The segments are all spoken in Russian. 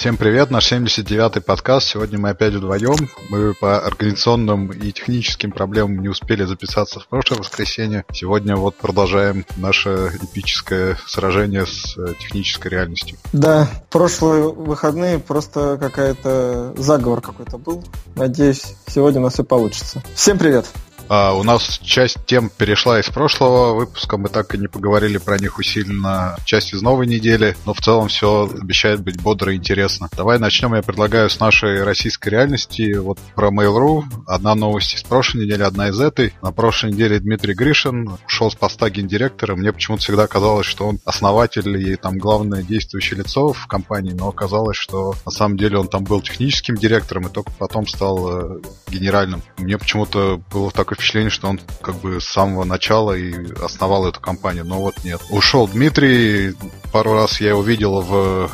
Всем привет, наш 79-й подкаст. Сегодня мы опять вдвоем. Мы по организационным и техническим проблемам не успели записаться в прошлое воскресенье. Сегодня вот продолжаем наше эпическое сражение с э, технической реальностью. Да, прошлые выходные просто какая-то заговор какой-то был. Надеюсь, сегодня у нас все получится. Всем привет! А, у нас часть тем перешла из прошлого выпуска, мы так и не поговорили про них усиленно. Часть из новой недели, но в целом все обещает быть бодро и интересно. Давай начнем, я предлагаю, с нашей российской реальности. Вот про Mail.ru. Одна новость из прошлой недели, одна из этой. На прошлой неделе Дмитрий Гришин ушел с поста гендиректора. Мне почему-то всегда казалось, что он основатель и там главное действующее лицо в компании, но оказалось, что на самом деле он там был техническим директором и только потом стал э, генеральным. Мне почему-то было такое впечатление, что он как бы с самого начала и основал эту компанию, но вот нет. Ушел Дмитрий, пару раз я его видел в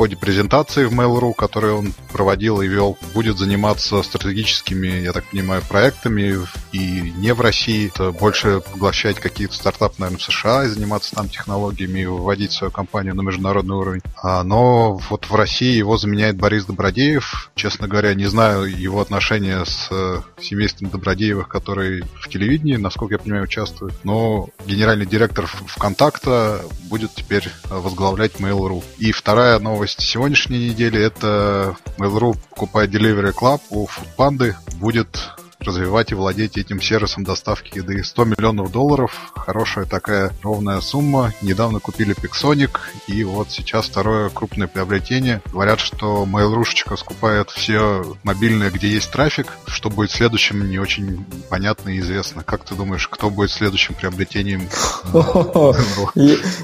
ходе презентации в Mail.ru, которую он проводил и вел, будет заниматься стратегическими, я так понимаю, проектами и не в России. Это больше поглощать какие-то стартапы, наверное, в США и заниматься там технологиями и выводить свою компанию на международный уровень. А, но вот в России его заменяет Борис Добродеев. Честно говоря, не знаю его отношения с э, семейством Добродеевых, которые в телевидении, насколько я понимаю, участвуют. Но генеральный директор ВКонтакта будет теперь возглавлять Mail.ru. И вторая новость новость сегодняшней недели это Mail.ru покупает Delivery Club у Foodpanda. Будет развивать и владеть этим сервисом доставки еды. 100 миллионов долларов, хорошая такая ровная сумма. Недавно купили Pixonic, и вот сейчас второе крупное приобретение. Говорят, что Mail.ru скупает все мобильные, где есть трафик. Что будет следующим, не очень понятно и известно. Как ты думаешь, кто будет следующим приобретением?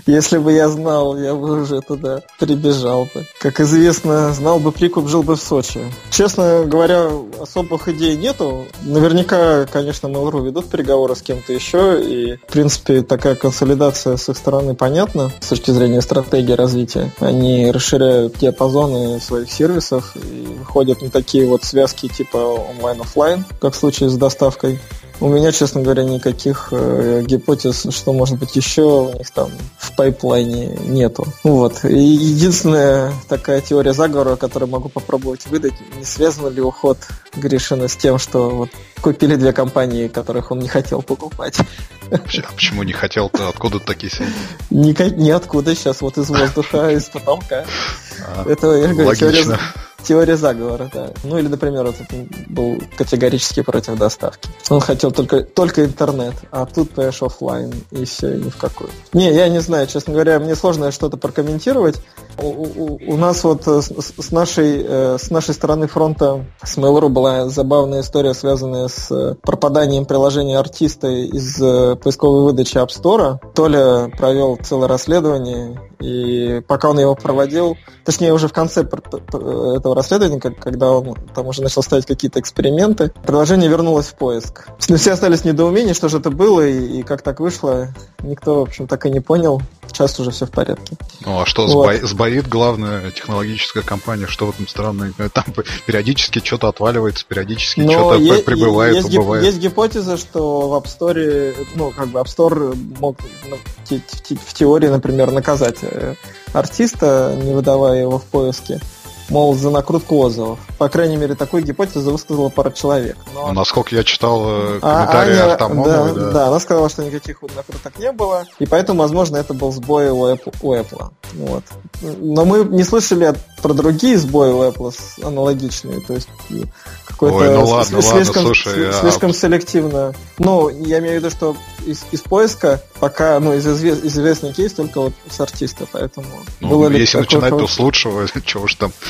Если бы я знал, я бы уже туда прибежал бы. Как известно, знал бы прикуп, жил бы в Сочи. Честно говоря, особых идей нету Наверняка, конечно, Mail.ru ведут переговоры с кем-то еще, и, в принципе, такая консолидация с их стороны понятна с точки зрения стратегии развития. Они расширяют диапазоны своих сервисов и выходят на такие вот связки типа онлайн-офлайн, как в случае с доставкой. У меня, честно говоря, никаких э, гипотез, что может быть еще у них там в пайплайне нету. Вот. И единственная такая теория заговора, которую могу попробовать выдать, не связан ли уход Гришина с тем, что вот купили две компании, которых он не хотел покупать. А почему не хотел-то? Откуда такие сведения? Никак, ниоткуда сейчас, вот из воздуха, из потолка. А, Это, я говорю, теория, Теория заговора, да. Ну или, например, вот был категорически против доставки. Он хотел только, только интернет, а тут поешь офлайн, и все, и ни в какую. Не, я не знаю, честно говоря, мне сложно что-то прокомментировать. У, у, у нас вот с, с, нашей, э, с нашей стороны фронта с Mail.ru была забавная история, связанная с э, пропаданием приложения артиста из э, поисковой выдачи App Store. Толя провел целое расследование, и пока он его проводил, точнее уже в конце этого расследования, когда он там уже начал ставить какие-то эксперименты, приложение вернулось в поиск. Но все остались в недоумении, что же это было и, и как так вышло. Никто, в общем, так и не понял. Сейчас уже все в порядке. Ну а что вот. Сбоит главная технологическая компания? Что в этом странное? Там периодически что-то отваливается, периодически что-то е- прибывает, есть, убывает. Есть гипотеза, что в App Store, ну, как бы App Store мог ну, в теории, например, наказать э, артиста, не выдавая его в поиске мол, за накрутку отзывов. По крайней мере, такую гипотезу высказала пара человек. Но... Насколько я читал э, а, комментарии а, Аня, да, да. да, она сказала, что никаких вот накруток не было, и поэтому, возможно, это был сбой у Apple. У Apple. Вот. Но мы не слышали про другие сбои у Apple аналогичные, то есть какой-то Ой, ну ладно, слишком, ладно, слушай, слишком а... селективно. Ну, я имею в виду, что из, из поиска пока, ну, из, извест, из известный кейс только вот с артиста, поэтому... Ну, было если начинать, то с лучшего, чего уж там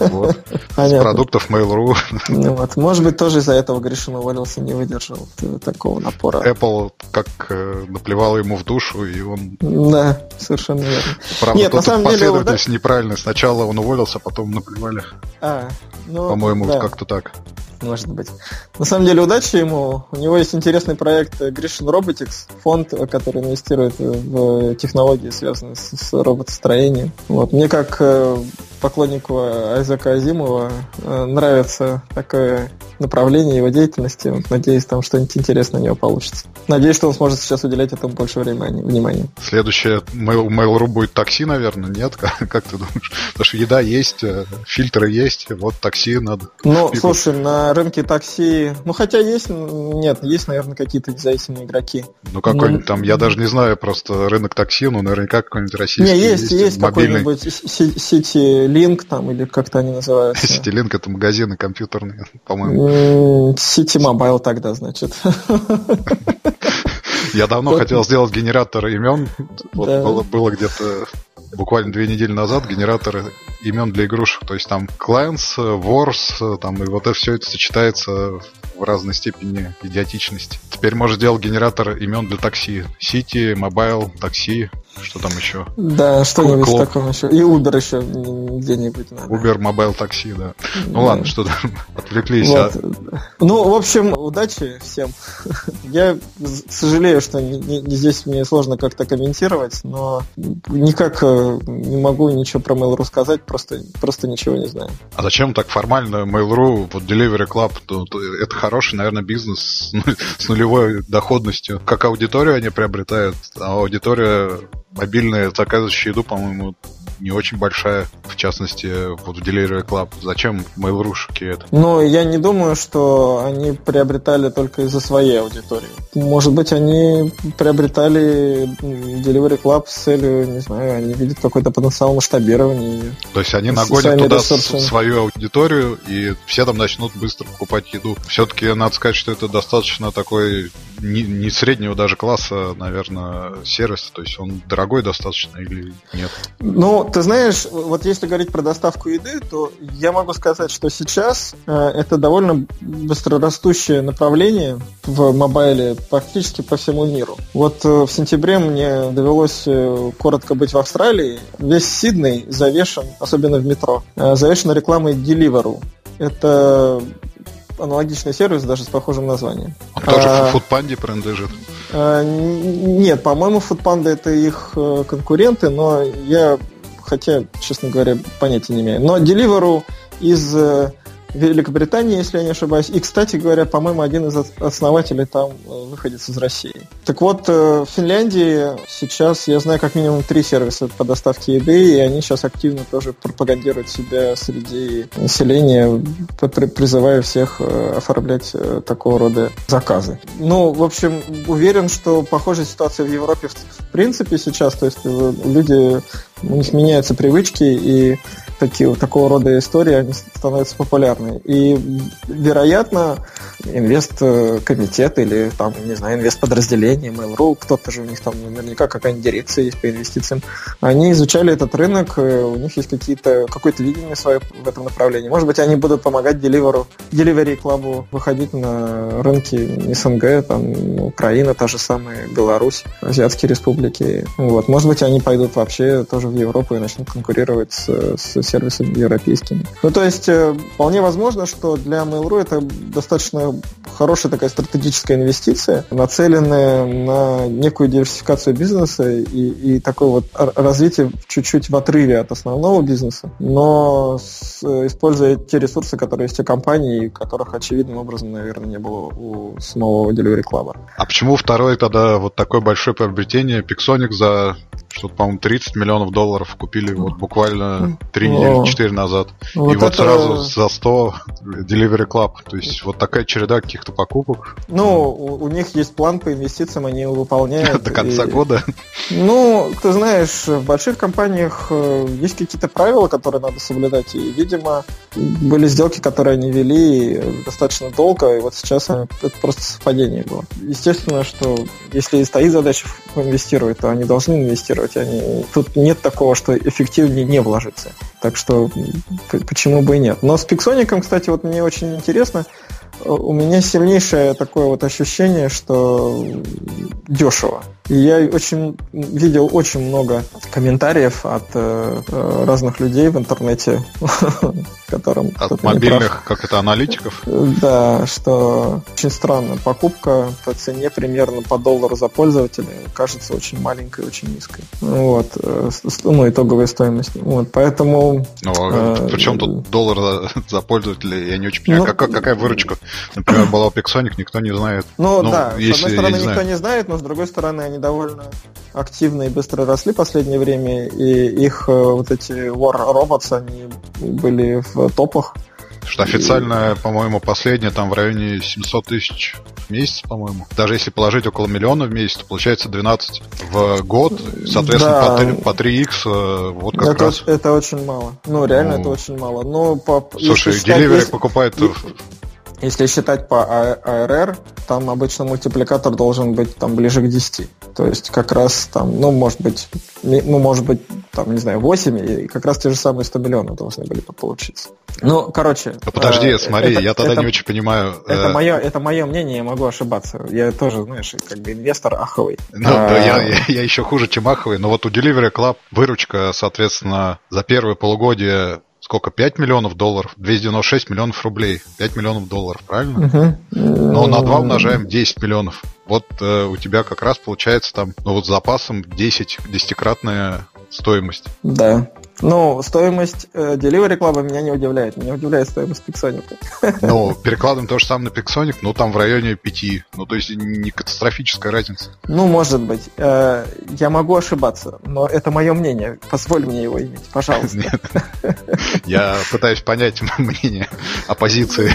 вот. С продуктов Mail.ru. Ну, вот. Может быть, тоже из-за этого Гришин уволился, не выдержал такого напора. Apple как э, наплевал ему в душу, и он... Да, совершенно верно. Правда, Нет, на самом последовательность деле, неправильная. Сначала он уволился, потом наплевали. А, ну, По-моему, да. как-то так может быть. На самом деле, удачи ему. У него есть интересный проект Grishin Robotics, фонд, который инвестирует в технологии, связанные с, с роботостроением. Вот. Мне как э, поклоннику Айзека Азимова э, нравится такое направление его деятельности. Надеюсь, там что-нибудь интересное у него получится. Надеюсь, что он сможет сейчас уделять этому больше внимания. Следующее Mail, Mail.ru будет такси, наверное, нет? Как, как ты думаешь? Потому что еда есть, э, фильтры есть, вот такси надо. Ну, слушай, на рынке такси, ну хотя есть, нет, есть, наверное, какие-то независимые игроки. Ну какой-нибудь ну, там, я даже не знаю просто рынок такси, ну наверняка какой-нибудь российский Не, есть, есть, есть какой-нибудь City Link там, или как-то они называются. City Link это магазины компьютерные, по-моему. City Mobile тогда, значит. Я давно хотел сделать генератор имен. Вот было, где-то буквально две недели назад генератор имен для игрушек. То есть там Clans, Wars, там и вот это все это сочетается в разной степени идиотичности. Теперь можешь сделать генератор имен для такси. City, Mobile, такси, что там еще? Да, что-нибудь Клоп. таком еще. И Uber еще где-нибудь надо. Uber, Mobile такси, да. Ну да. ладно, что там, отвлеклись. Вот. А... Ну, в общем, удачи всем. Я сожалею, что не, не, здесь мне сложно как-то комментировать, но никак э, не могу ничего про Mail.ru сказать, просто, просто ничего не знаю. А зачем так формально Mail.ru, вот Delivery Club, то, то это хороший, наверное, бизнес с нулевой доходностью. Как аудиторию они приобретают, а аудитория мобильная, заказывающая еду, по-моему, не очень большая, в частности, вот в Delivery Club. Зачем mail это? Ну, я не думаю, что они приобретали только из-за своей аудитории. Может быть, они приобретали Delivery Club с целью, не знаю, они видят какой-то потенциал масштабирования. То есть они нагонят туда ресурсами. свою аудиторию, и все там начнут быстро покупать еду. Все-таки надо сказать, что это достаточно такой не, не среднего даже класса, наверное, сервис. То есть он дорогой достаточно или нет? Ну, ты знаешь, вот если говорить про доставку еды, то я могу сказать, что сейчас э, это довольно быстрорастущее направление в мобайле практически по всему миру. Вот э, в сентябре мне довелось э, коротко быть в Австралии. Весь Сидней завешен, особенно в метро, завешен рекламой Deliveroo. Это аналогичный сервис, даже с похожим названием. Он тоже а, Фудпанде принадлежит? А, нет, по-моему, Фудпанда это их конкуренты, но я, хотя, честно говоря, понятия не имею. Но Deliveroo из э, Великобритании, если я не ошибаюсь. И, кстати говоря, по-моему, один из основателей там э, выходит из России. Так вот, э, в Финляндии сейчас, я знаю, как минимум три сервиса по доставке еды, и они сейчас активно тоже пропагандируют себя среди населения, призывая всех э, оформлять такого рода заказы. Ну, в общем, уверен, что похожая ситуация в Европе в принципе сейчас, то есть люди, у них меняются привычки, и такие, такого рода истории, они становятся популярны. И, вероятно, инвест-комитет или, там, не знаю, инвест-подразделение Mail.ru, кто-то же у них там наверняка какая-нибудь дирекция есть по инвестициям, они изучали этот рынок, э, у них есть какие-то, какое-то видение свое в этом направлении. Может быть, они будут помогать Deliveroo, Delivery Club выходить на рынки СНГ, там, Украина, та же самая, Беларусь, Азиатские республики. Вот. Может быть, они пойдут вообще тоже в Европу и начнут конкурировать с, с сервисами европейскими. Ну, то есть, э, вполне возможно, что для Mail.ru это достаточно хорошая такая стратегическая инвестиция, нацеленная на некую диверсификацию бизнеса и, и такое вот развитие чуть-чуть в отрыве от основного бизнеса, но с, используя те ресурсы, которые есть у компании, которых очевидным образом, наверное, не было у самого Delivery Club. А почему второй тогда вот такое большое приобретение Pixonic за что-то, по-моему, 30 миллионов долларов купили вот буквально 3 недели, 4 назад. Вот и вот это... сразу за 100 Delivery Club. То есть вот такая череда каких-то покупок. Ну, у, у них есть план по инвестициям, они его выполняют. До конца и... года? Ну, ты знаешь, в больших компаниях э, есть какие-то правила, которые надо соблюдать. И, видимо, были сделки, которые они вели достаточно долго, и вот сейчас это просто совпадение было. Естественно, что если стоит задача инвестировать, то они должны инвестировать. Они... Тут нет такого, что эффективнее не вложиться. Так что почему бы и нет. Но с Пиксоником, кстати, вот мне очень интересно, у меня сильнейшее такое вот ощущение, что дешево. И я очень видел очень много комментариев от э, э разных людей в интернете, которым... От мобильных, как это, аналитиков? Да, что очень странно. Покупка по цене примерно по доллару за пользователя кажется очень маленькой, очень низкой. Вот. Э, ну, итоговая стоимость. Вот, поэтому... Ну, а э, причем тут доллар за, за пользователя? Я не очень понимаю, ну, как, какая выручка, например, была у Pixonic, никто не знает. Ну, ну да, если, с одной стороны, никто не знает, но с другой стороны, они довольно активно и быстро росли в последнее время, и их э, вот эти War Robots, они были в топах. Что официально, и... по-моему, последнее там в районе 700 тысяч в месяц, по-моему. Даже если положить около миллиона в месяц, то получается 12 в год. Соответственно, да. по, 3, по 3x э, вот как это, раз. Это очень мало. Ну, реально ну... это очень мало. Но по, Слушай, Delivery если... покупает если считать по ARR, там обычно мультипликатор должен быть там ближе к 10. То есть как раз там, ну, может быть, ну, может быть, там, не знаю, 8, и как раз те же самые 100 миллионов должны были получиться. Ну, короче... Ну, подожди, э, смотри, это, я тогда это, не очень понимаю. Это, э... мое, это мое мнение, я могу ошибаться. Я тоже, знаешь, как бы инвестор аховый. Ну, а... да, я, я, я еще хуже, чем аховый, но вот у Delivery Club выручка, соответственно, за первое полугодие сколько, 5 миллионов долларов, 296 миллионов рублей, 5 миллионов долларов, правильно? Uh-huh. Но на 2 умножаем 10 миллионов. Вот э, у тебя как раз получается там, ну вот с запасом 10, десятикратная стоимость. Да. Ну, стоимость э, Delivery Club меня не удивляет. Меня удивляет стоимость Pixonic. Ну, перекладываем то же самое на Pixonic, но там в районе 5. Ну, то есть не катастрофическая разница. Ну, может быть. Э, я могу ошибаться, но это мое мнение. Позволь мне его иметь, пожалуйста. Нет. Я пытаюсь понять мнение оппозиции.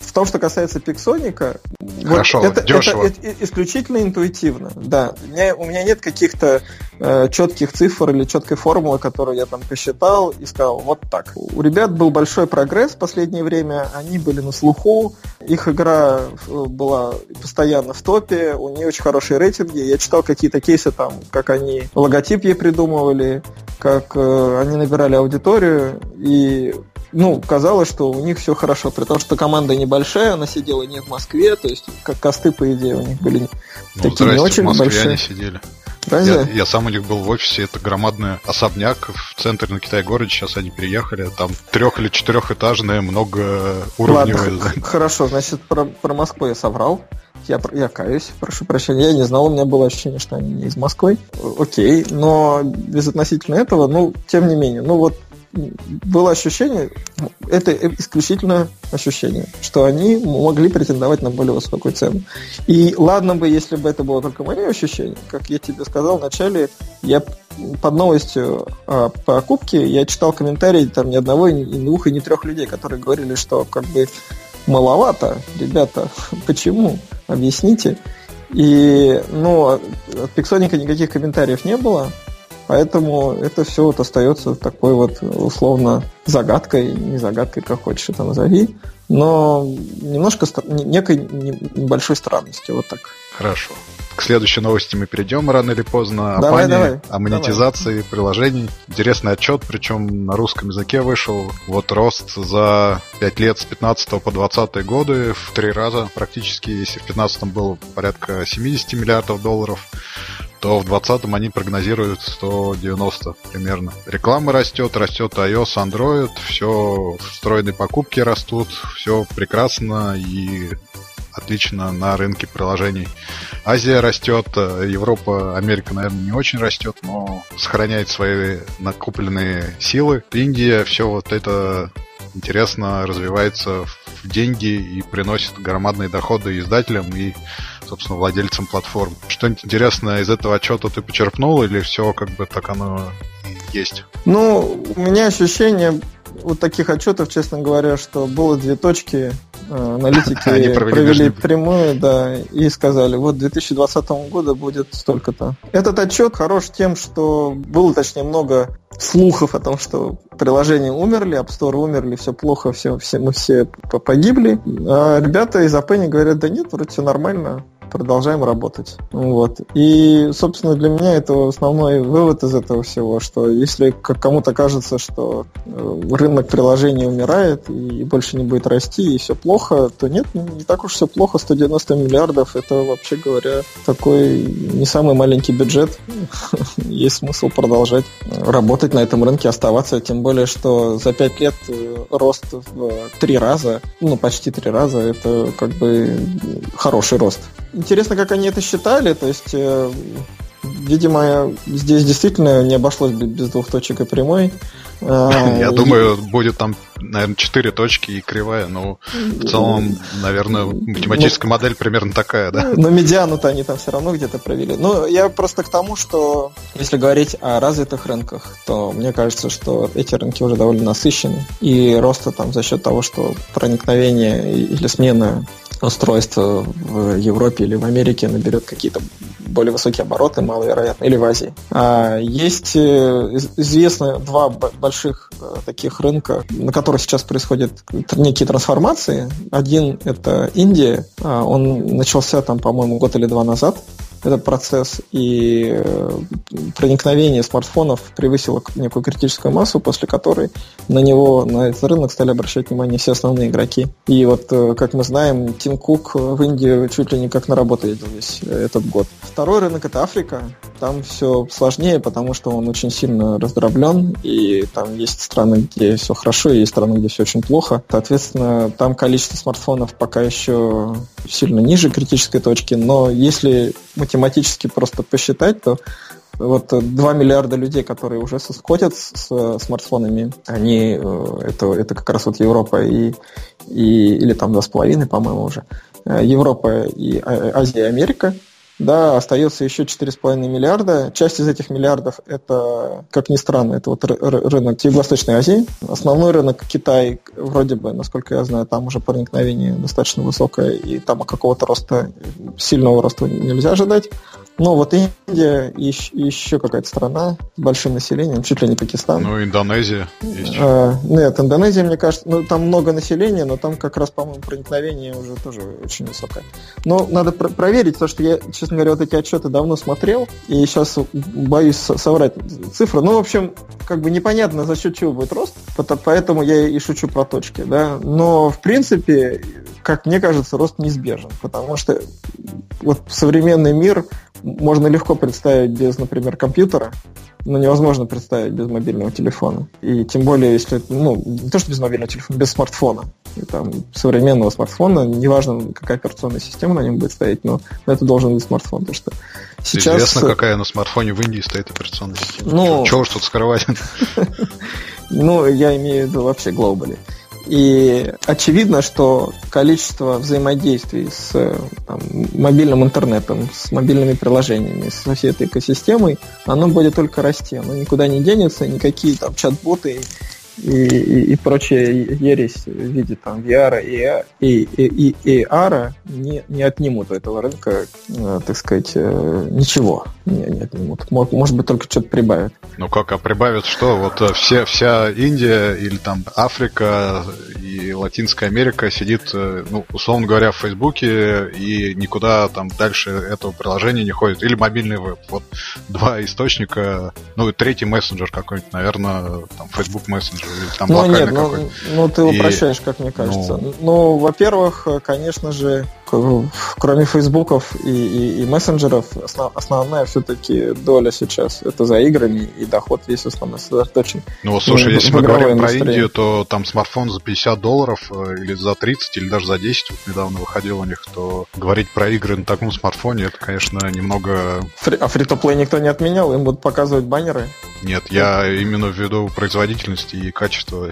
В том, что касается Pixonic, Хорошо, вот это, дешево. Это, это исключительно интуитивно. Да, у меня, у меня нет каких-то э, четких цифр или четкой формулы, которую я там посчитал и сказал, вот так. У ребят был большой прогресс в последнее время, они были на слуху, их игра э, была постоянно в топе, у нее очень хорошие рейтинги. Я читал какие-то кейсы там, как они логотип ей придумывали, как э, они набирали аудиторию, и ну, казалось, что у них все хорошо, при том, что команда небольшая, она сидела не в Москве, то есть как косты, по идее, у них были ну, такие не очень большие. они сидели. Разве? Я, я сам у них был в офисе, это громадный особняк в центре на Китай-городе, сейчас они переехали, там трех- или четырехэтажные, многоуровневые. Ладно, хорошо, значит, про, про Москву я соврал. Я, я каюсь, прошу прощения. Я не знал, у меня было ощущение, что они не из Москвы. Окей, но безотносительно этого, ну, тем не менее, ну вот было ощущение, это исключительно ощущение, что они могли претендовать на более высокую цену. И ладно бы, если бы это было только мое ощущение, как я тебе сказал вначале, я под новостью о покупке я читал комментарии там ни одного, ни двух и ни трех людей, которые говорили, что как бы маловато, ребята, почему? Объясните. И, ну, от Пиксоника никаких комментариев не было. Поэтому это все вот остается такой вот условно загадкой, не загадкой, как хочешь это назови, но немножко некой небольшой странностью, вот так. Хорошо. К следующей новости мы перейдем рано или поздно. Давай, о пане, давай, о монетизации давай. приложений. Интересный отчет, причем на русском языке вышел. Вот рост за 5 лет с 15 по 20 годы в три раза практически. Если в 15 было порядка 70 миллиардов долларов, то в 2020 они прогнозируют 190 примерно. Реклама растет, растет iOS, Android, все встроенные покупки растут, все прекрасно и отлично на рынке приложений. Азия растет, Европа, Америка, наверное, не очень растет, но сохраняет свои накопленные силы. Индия, все вот это интересно развивается в деньги и приносит громадные доходы издателям и собственно, владельцам платформ. Что-нибудь интересное из этого отчета ты почерпнул или все как бы так оно есть? Ну, у меня ощущение вот таких отчетов, честно говоря, что было две точки, э, аналитики провели, провели прямую, да, и сказали, вот 2020 года будет столько-то. Этот отчет хорош тем, что было, точнее, много слухов о том, что приложения умерли, App Store умерли, все плохо, все, все, мы все погибли. А ребята из Apple говорят, да нет, вроде все нормально продолжаем работать. Вот. И, собственно, для меня это основной вывод из этого всего, что если кому-то кажется, что э, рынок приложений умирает и больше не будет расти, и все плохо, то нет, не так уж все плохо. 190 миллиардов – это, вообще говоря, такой не самый маленький бюджет. Есть смысл продолжать работать на этом рынке, оставаться, тем более, что за 5 лет э, рост в три раза, ну, почти три раза, это как бы хороший рост. Интересно, как они это считали, то есть э, Видимо, здесь действительно не обошлось без двух точек и прямой. А, Я думаю, будет там, наверное, четыре точки и кривая, но в целом, наверное, математическая ну, модель примерно такая, да? Но медиану-то они там все равно где-то провели. Ну, я просто к тому, что если говорить о развитых рынках, то мне кажется, что эти рынки уже довольно насыщены. И роста там за счет того, что проникновение или смена устройство в Европе или в Америке наберет какие-то более высокие обороты, маловероятно, или в Азии. А есть э, известно два больших э, таких рынка, на которых сейчас происходят некие трансформации. Один – это Индия. А, он начался там, по-моему, год или два назад этот процесс, и э, проникновение смартфонов превысило некую критическую массу, после которой на него, на этот рынок стали обращать внимание все основные игроки. И вот, э, как мы знаем, Тим Кук в Индию чуть ли не как на работу ездил весь этот год. Второй рынок – это Африка. Там все сложнее, потому что он очень сильно раздроблен, и там есть страны, где все хорошо, и есть страны, где все очень плохо. Соответственно, там количество смартфонов пока еще сильно ниже критической точки, но если математически просто посчитать, то вот 2 миллиарда людей, которые уже сходят с, смартфонами, они, э, это, это как раз вот Европа и, и или там 2,5, по-моему, уже, э, Европа и а, Азия и Америка – да, остается еще 4,5 миллиарда. Часть из этих миллиардов это, как ни странно, это вот рынок Юго-Восточной Азии. Основной рынок Китай, вроде бы, насколько я знаю, там уже проникновение достаточно высокое, и там какого-то роста, сильного роста нельзя ожидать. Ну, вот Индия и еще какая-то страна с большим населением, чуть ли не Пакистан. Ну, Индонезия есть. А, нет, Индонезия, мне кажется, ну, там много населения, но там как раз, по-моему, проникновение уже тоже очень высокое. Но надо про- проверить, потому что я, честно говоря, вот эти отчеты давно смотрел, и сейчас боюсь соврать цифры. Ну, в общем, как бы непонятно, за счет чего будет рост, поэтому я и шучу про точки, да. Но, в принципе, как мне кажется, рост неизбежен, потому что вот современный мир можно легко представить без, например, компьютера, но невозможно представить без мобильного телефона. И тем более, если, ну, не то, что без мобильного телефона, без смартфона. И там современного смартфона, неважно, какая операционная система на нем будет стоять, но это должен быть смартфон. Потому что сейчас... Известно, какая на смартфоне в Индии стоит операционная система. Ну... Чего уж тут скрывать? Ну, я имею в виду вообще глобали. И очевидно, что количество взаимодействий с там, мобильным интернетом, с мобильными приложениями, со всей этой экосистемой, оно будет только расти. Оно никуда не денется, никакие там чат-боты и, и, и прочая ересь в виде там VR и, и, и, и AR не, не отнимут у этого рынка, э, так сказать, э, ничего не, не отнимут. Может быть, только что-то прибавят. Ну как, а прибавят что? Вот э, все, вся Индия или там Африка и Латинская Америка сидит, ну, условно говоря, в Фейсбуке и никуда там дальше этого приложения не ходит. Или мобильный веб. Вот два источника, ну и третий мессенджер какой-нибудь, наверное, там Facebook мессенджер там ну, нет, ну, ну ты упрощаешь, и, как мне кажется. Ну, ну во-первых, конечно же, кроме фейсбуков и, и, и мессенджеров, основ, основная все-таки доля сейчас это за играми, и доход весь основной сосредоточен. Ну, слушай, если мы говорим про Индию, то там смартфон за 50 долларов э, или за 30, или даже за 10, вот недавно выходил у них, то говорить про игры на таком смартфоне, это, конечно, немного... Фри, а фри-то-плей никто не отменял? Им будут показывать баннеры? Нет, я именно ввиду производительности и качества.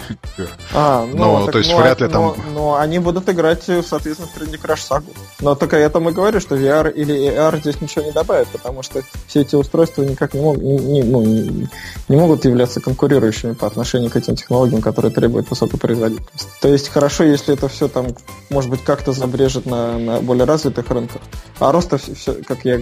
А, ну, но, так, то есть ну, вряд ли но, там... Но, но они будут играть, соответственно, в Candy Crush Saga. Но только я там и говорю, что VR или AR здесь ничего не добавит, потому что все эти устройства никак не, не, не, ну, не, не могут являться конкурирующими по отношению к этим технологиям, которые требуют высокой производительности. То есть хорошо, если это все там, может быть, как-то забрежет на, на более развитых рынках. А роста, все, как я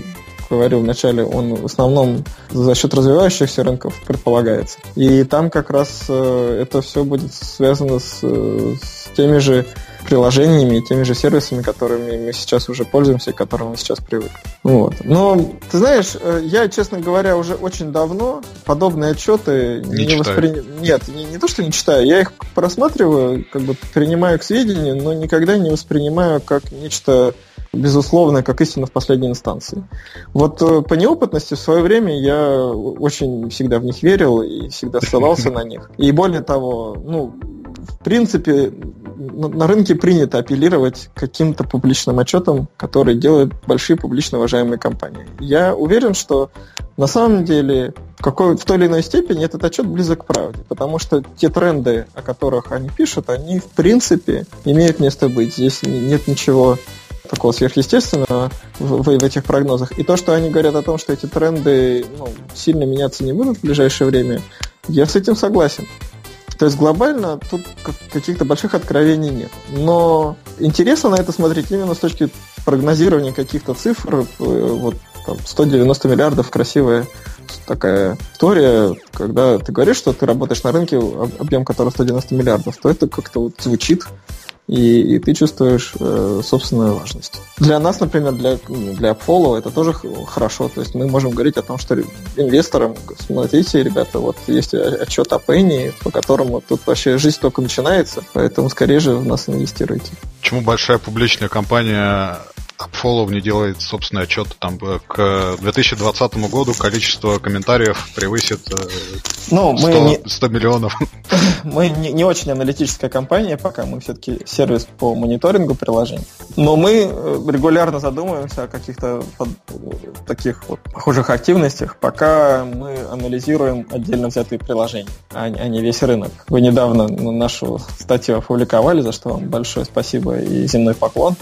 говорил вначале, он в основном за счет развивающихся рынков предполагается. И там как раз э, это все будет связано с, с теми же приложениями и теми же сервисами, которыми мы сейчас уже пользуемся, к которым мы сейчас привыкли. Вот. Но, ты знаешь, э, я, честно говоря, уже очень давно подобные отчеты не, не воспринимаю. Нет, не, не то, что не читаю, я их просматриваю, как бы принимаю к сведению, но никогда не воспринимаю как нечто безусловно, как истина в последней инстанции. Вот э, по неопытности в свое время я очень всегда в них верил и всегда ссылался на них. И более того, ну, в принципе, на рынке принято апеллировать каким-то публичным отчетам, которые делают большие публично уважаемые компании. Я уверен, что на самом деле какой, в той или иной степени этот отчет близок к правде, потому что те тренды, о которых они пишут, они в принципе имеют место быть. Здесь нет ничего такого сверхъестественного в, в, в этих прогнозах. И то, что они говорят о том, что эти тренды ну, сильно меняться не будут в ближайшее время, я с этим согласен. То есть глобально тут каких-то больших откровений нет. Но интересно на это смотреть именно с точки прогнозирования каких-то цифр. Э, вот там, 190 миллиардов красивая такая история, когда ты говоришь, что ты работаешь на рынке, объем которого 190 миллиардов, то это как-то вот звучит и, и ты чувствуешь э, собственную важность. Для нас, например, для, для Apollo это тоже хорошо. То есть мы можем говорить о том, что инвесторам, смотрите, ребята, вот есть отчет о Penny, по которому тут вообще жизнь только начинается, поэтому скорее же в нас инвестируйте. Почему большая публичная компания AppFollow не делает собственный отчет. Там э, к 2020 году количество комментариев превысит э, ну, 100, мы не, 100 миллионов. Мы не, не очень аналитическая компания пока, мы все-таки сервис по мониторингу приложений. Но мы э, регулярно задумываемся о каких-то таких вот похожих активностях, пока мы анализируем отдельно взятые приложения, а, а не весь рынок. Вы недавно нашу статью опубликовали, за что вам большое спасибо и земной поклон.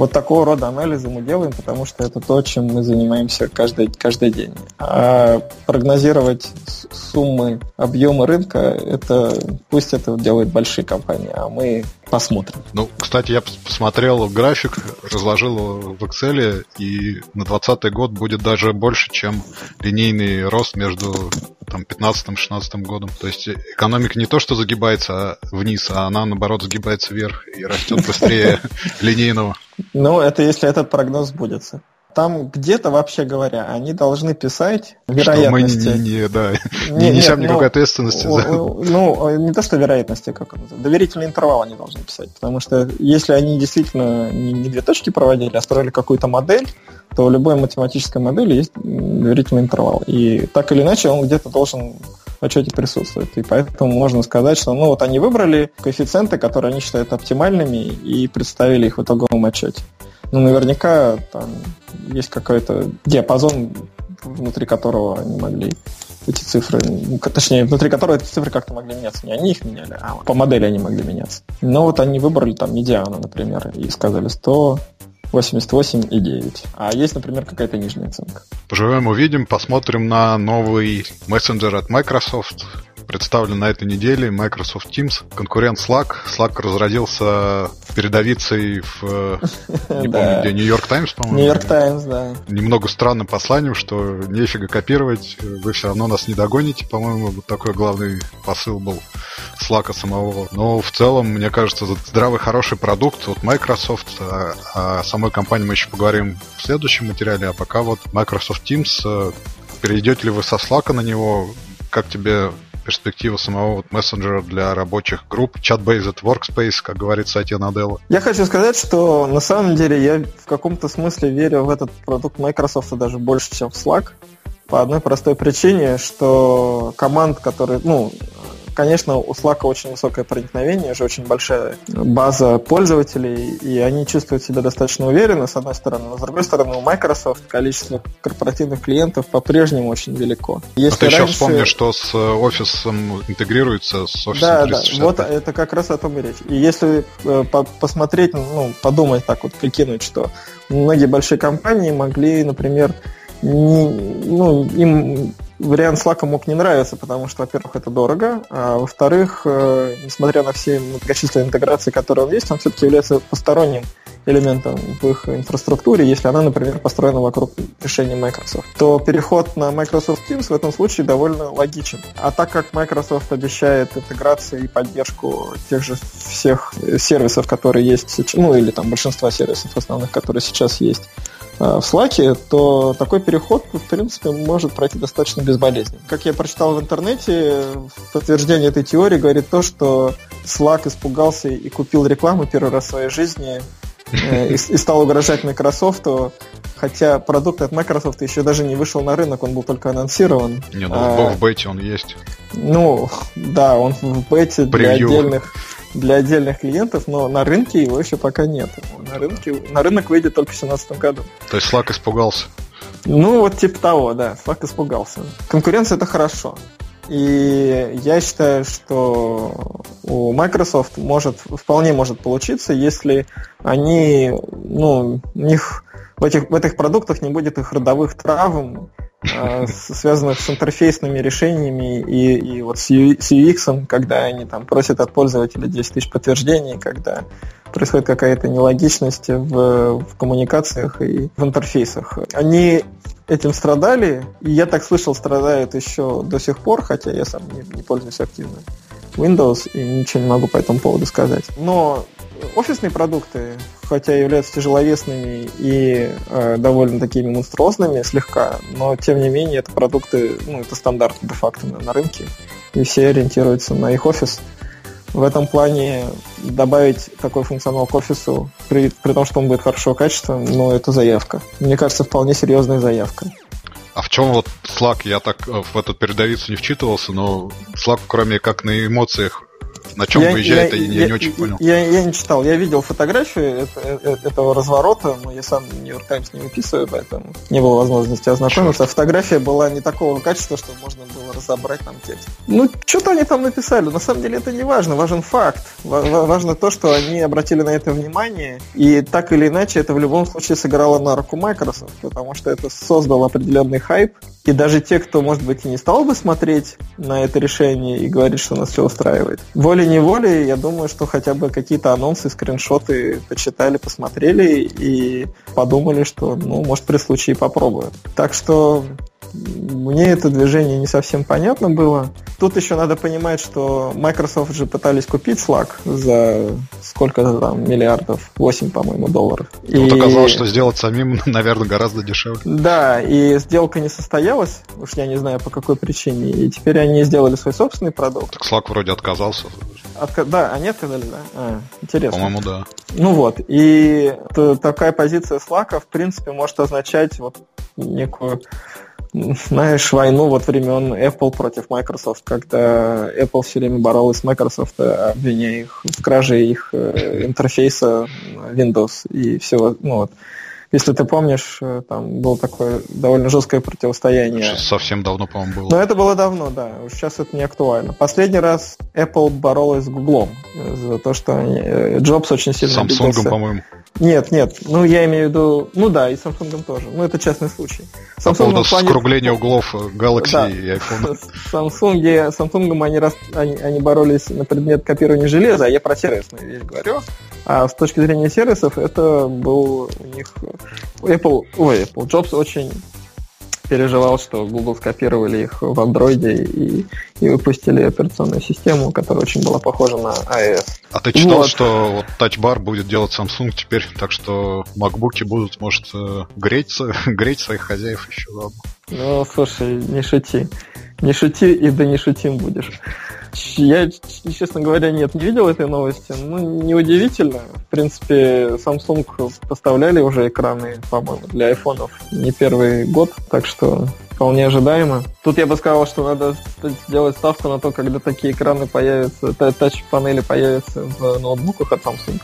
Вот такого рода анализы мы делаем, потому что это то, чем мы занимаемся каждый, каждый день. А прогнозировать суммы, объемы рынка, это пусть это делают большие компании, а мы посмотрим. Ну, кстати, я посмотрел график, разложил его в Excel, и на 2020 год будет даже больше, чем линейный рост между там, 15-16 годом. То есть экономика не то, что загибается вниз, а она, наоборот, загибается вверх и растет быстрее линейного. Ну, это если этот прогноз сбудется. Там где-то, вообще говоря, они должны писать вероятности. Что мы не, не, да, не, не несем нет, никакой ну, ответственности за... Ну, не то, что вероятности, как он доверительный интервал они должны писать. Потому что если они действительно не, не две точки проводили, а строили какую-то модель, то в любой математической модели есть доверительный интервал. И так или иначе он где-то должен в отчете присутствует. И поэтому можно сказать, что ну вот они выбрали коэффициенты, которые они считают оптимальными, и представили их в итоговом отчете. Ну, наверняка там есть какой-то диапазон, внутри которого они могли эти цифры, ну, точнее, внутри которого эти цифры как-то могли меняться. Не они их меняли, а по модели они могли меняться. Но вот они выбрали там медиану, например, и сказали 100, 88,9. А есть, например, какая-то нижняя оценка. Поживем, увидим, посмотрим на новый мессенджер от Microsoft, представлен на этой неделе Microsoft Teams, конкурент Slack. Slack разродился передовицей в, не помню где, Нью-Йорк Таймс, по-моему. Нью-Йорк Таймс, да. Немного странным посланием, что нефига копировать, вы все равно нас не догоните, по-моему, вот такой главный посыл был Slack самого. Но в целом, мне кажется, здравый, хороший продукт от Microsoft. О, а, о самой компании мы еще поговорим в следующем материале, а пока вот Microsoft Teams э, перейдете ли вы со Slack на него, как тебе перспектива самого вот мессенджера для рабочих групп, chat-based workspace, как говорит Сатья Наделла. Я хочу сказать, что на самом деле я в каком-то смысле верю в этот продукт Microsoft даже больше, чем в Slack. По одной простой причине, что команд, которые, ну, Конечно, у Slack очень высокое проникновение, уже очень большая база пользователей, и они чувствуют себя достаточно уверенно, с одной стороны. Но с другой стороны, у Microsoft количество корпоративных клиентов по-прежнему очень велико. Если а ты раньше... еще вспомни, что с офисом интегрируется, с офисом Да, 365. да, вот это как раз о том и речь. И если э, посмотреть, ну, подумать так вот, прикинуть, что многие большие компании могли, например, не, ну, им вариант Slack мог не нравиться, потому что, во-первых, это дорого, а во-вторых, э, несмотря на все многочисленные интеграции, которые он есть, он все-таки является посторонним элементом в их инфраструктуре, если она, например, построена вокруг решения Microsoft, то переход на Microsoft Teams в этом случае довольно логичен. А так как Microsoft обещает интеграцию и поддержку тех же всех сервисов, которые есть, ну или там большинства сервисов основных, которые сейчас есть в Slack, то такой переход, в принципе, может пройти достаточно безболезненно. Как я прочитал в интернете, в подтверждение этой теории говорит то, что Slack испугался и купил рекламу первый раз в своей жизни э, и, и стал угрожать Microsoft, хотя продукт от Microsoft еще даже не вышел на рынок, он был только анонсирован. Не, ну а, в бете он есть. Ну, да, он в бете для отдельных для отдельных клиентов, но на рынке его еще пока нет. На, рынке, на рынок выйдет только в 2017 году. То есть Slack испугался? Ну, вот типа того, да, Slack испугался. Конкуренция это хорошо. И я считаю, что у Microsoft может, вполне может получиться, если они, ну, у них в этих, в этих продуктах не будет их родовых травм, связанных с интерфейсными решениями и, и вот с UX, когда они там просят от пользователя 10 тысяч подтверждений, когда происходит какая-то нелогичность в, в коммуникациях и в интерфейсах. Они этим страдали, и я так слышал, страдают еще до сих пор, хотя я сам не, не пользуюсь активно Windows и ничего не могу по этому поводу сказать. Но офисные продукты, хотя являются тяжеловесными и э, довольно такими монструозными слегка, но тем не менее это продукты, ну, это стандарт де-факто на, на рынке, и все ориентируются на их офис. В этом плане добавить такой функционал к офису, при, при том, что он будет хорошего качества, ну, это заявка. Мне кажется, вполне серьезная заявка. А в чем вот Slack? Я так э, в эту передовицу не вчитывался, но Slack, кроме как на эмоциях, на чем я, выезжает, я, я, я не очень понял. Я, я не читал. Я видел фотографию это, этого разворота, но я сам Нью-Йорк Таймс не выписываю, поэтому не было возможности ознакомиться. Черт. Фотография была не такого качества, что можно было разобрать там текст. Ну, что-то они там написали. На самом деле это не важно. Важен факт. Важно то, что они обратили на это внимание. И так или иначе это в любом случае сыграло на руку Microsoft, потому что это создало определенный хайп. И даже те, кто, может быть, и не стал бы смотреть на это решение и говорить, что нас все устраивает, волей-неволей, я думаю, что хотя бы какие-то анонсы, скриншоты почитали, посмотрели и подумали, что, ну, может, при случае попробуют. Так что мне это движение не совсем понятно было. Тут еще надо понимать, что Microsoft же пытались купить Slack за сколько-то там миллиардов, 8, по-моему, долларов. Тут и... оказалось, что сделать самим, наверное, гораздо дешевле. Да, и сделка не состоялась, уж я не знаю по какой причине, и теперь они сделали свой собственный продукт. Так Slack вроде отказался. Отка... Да, они отказали, да? А, интересно. По-моему, да. Ну вот, и такая позиция Slack, в принципе, может означать вот некую знаешь, войну вот времен Apple против Microsoft, когда Apple все время боролась с Microsoft, обвиняя их в краже их э, интерфейса Windows и всего, ну вот. Если ты помнишь, э, там было такое довольно жесткое противостояние. Сейчас совсем давно, по-моему, было. Но это было давно, да. Сейчас это не актуально. Последний раз Apple боролась с Google за то, что. Э, Джобс очень сильно Samsung, по-моему. Нет, нет. Ну, я имею в виду... Ну да, и Samsung тоже. Ну, это частный случай. Samsung По плане... скругления углов Galaxy да. и iPhone. Samsung, Samsung они, раз, они, они боролись на предмет копирования железа, а я про сервисную вещь говорю. А с точки зрения сервисов, это был у них... Apple, ой, Apple Jobs очень переживал, что Google скопировали их в Android и, и выпустили операционную систему, которая очень была похожа на iOS. А ты читал, вот. что вот Touch Bar будет делать Samsung теперь, так что MacBook будут, может, э, греть, греть своих хозяев еще заодно. Ну, слушай, не шути. Не шути, и да не шутим будешь. Я, честно говоря, нет, не видел этой новости. Ну, неудивительно. В принципе, Samsung поставляли уже экраны, по-моему, для айфонов не первый год, так что вполне ожидаемо. Тут я бы сказал, что надо сделать ставку на то, когда такие экраны появятся, тач-панели появятся в ноутбуках от Samsung